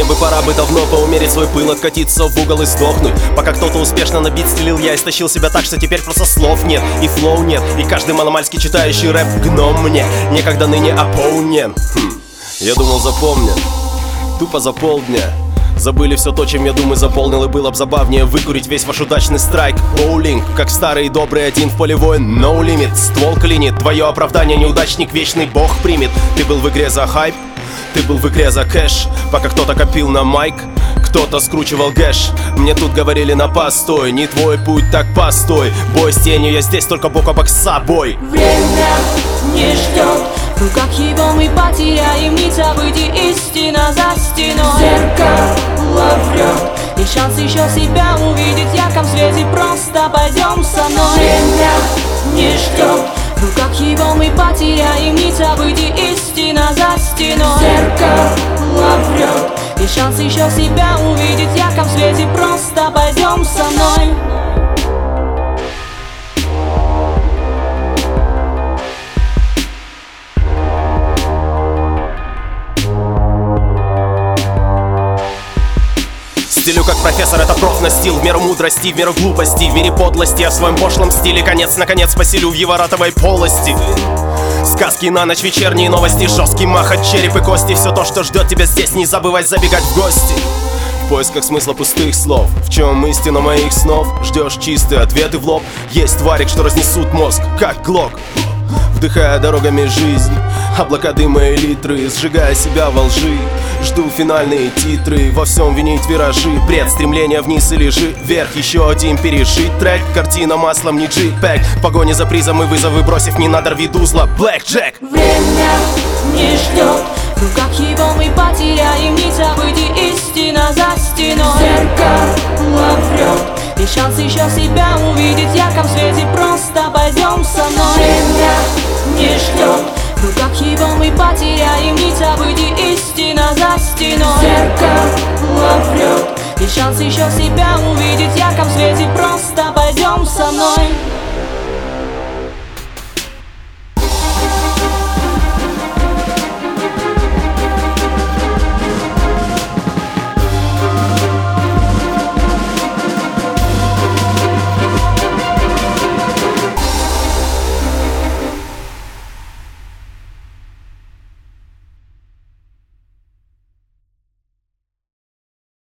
бы давно поумерить свой пыл Откатиться в угол и сдохнуть. Пока кто-то успешно набить стелил Я истощил себя так, что теперь просто слов нет И флоу нет. И каждый маломальски читающий рэп гном мне. Некогда ныне оппонент. Хм. Я думал запомнят. Тупо за полдня. Забыли все то, чем я думаю заполнил И было б забавнее выкурить весь ваш удачный страйк. Боулинг, как старый добрый один в поле воин. No limit, ствол клинит. Твое оправдание неудачник вечный бог примет. Ты был в игре за хайп, ты был в игре за кэш Пока кто-то копил на майк кто-то скручивал гэш. Мне тут говорили на постой Не твой путь, так постой. Бой с тенью, я здесь только бок о бок с собой Время не ждет. В руках его мы потеряем нить Забыти истина за стеной. Зеркало врет. Есть шанс еще себя увидеть в ярком свете Просто пойдем со мной. Время не ждет. В руках его мы потеряем нить Забыти истина за стеной. Зеркало врет Есть шанс еще себя увидеть в ярком свете. Просто пойдем со мной. Стилю как профессор, это проф настил В меру мудрости, в меру глупости, в мире подлости. Я в своем пошлом стиле конец, наконец, поселю в его ратовой полости Сказки на ночь, вечерние новости Жесткий мах от череп и кости. Все то, что ждет тебя здесь, не забывай забегать в гости. В поисках смысла пустых слов. В чем истина моих снов? Ждешь чистые ответы в лоб. Есть тварик, что разнесут мозг, как глок. Вдыхая дорогами жизнь Облака дыма и литры Сжигая себя во лжи. Жду финальные титры Во всем винить виражи. Бред, стремление вниз или же вверх Еще один пережить трек. Картина маслом, не джипэк. Погони за призом и вызовы Бросив не надо дузла Блэк Джек Время не ждет. В руках его мы потеряем. Нить Забыти истина за стеной. Зеркало врет. Есть шанс еще себя увидеть в ярком свете. Просто пойдем со мной. Время не ждет В руках его мы потеряем нить Забыти истина за стеной. Зеркало врет. Есть шанс еще себя увидеть в ярком свете. Просто пойдем со мной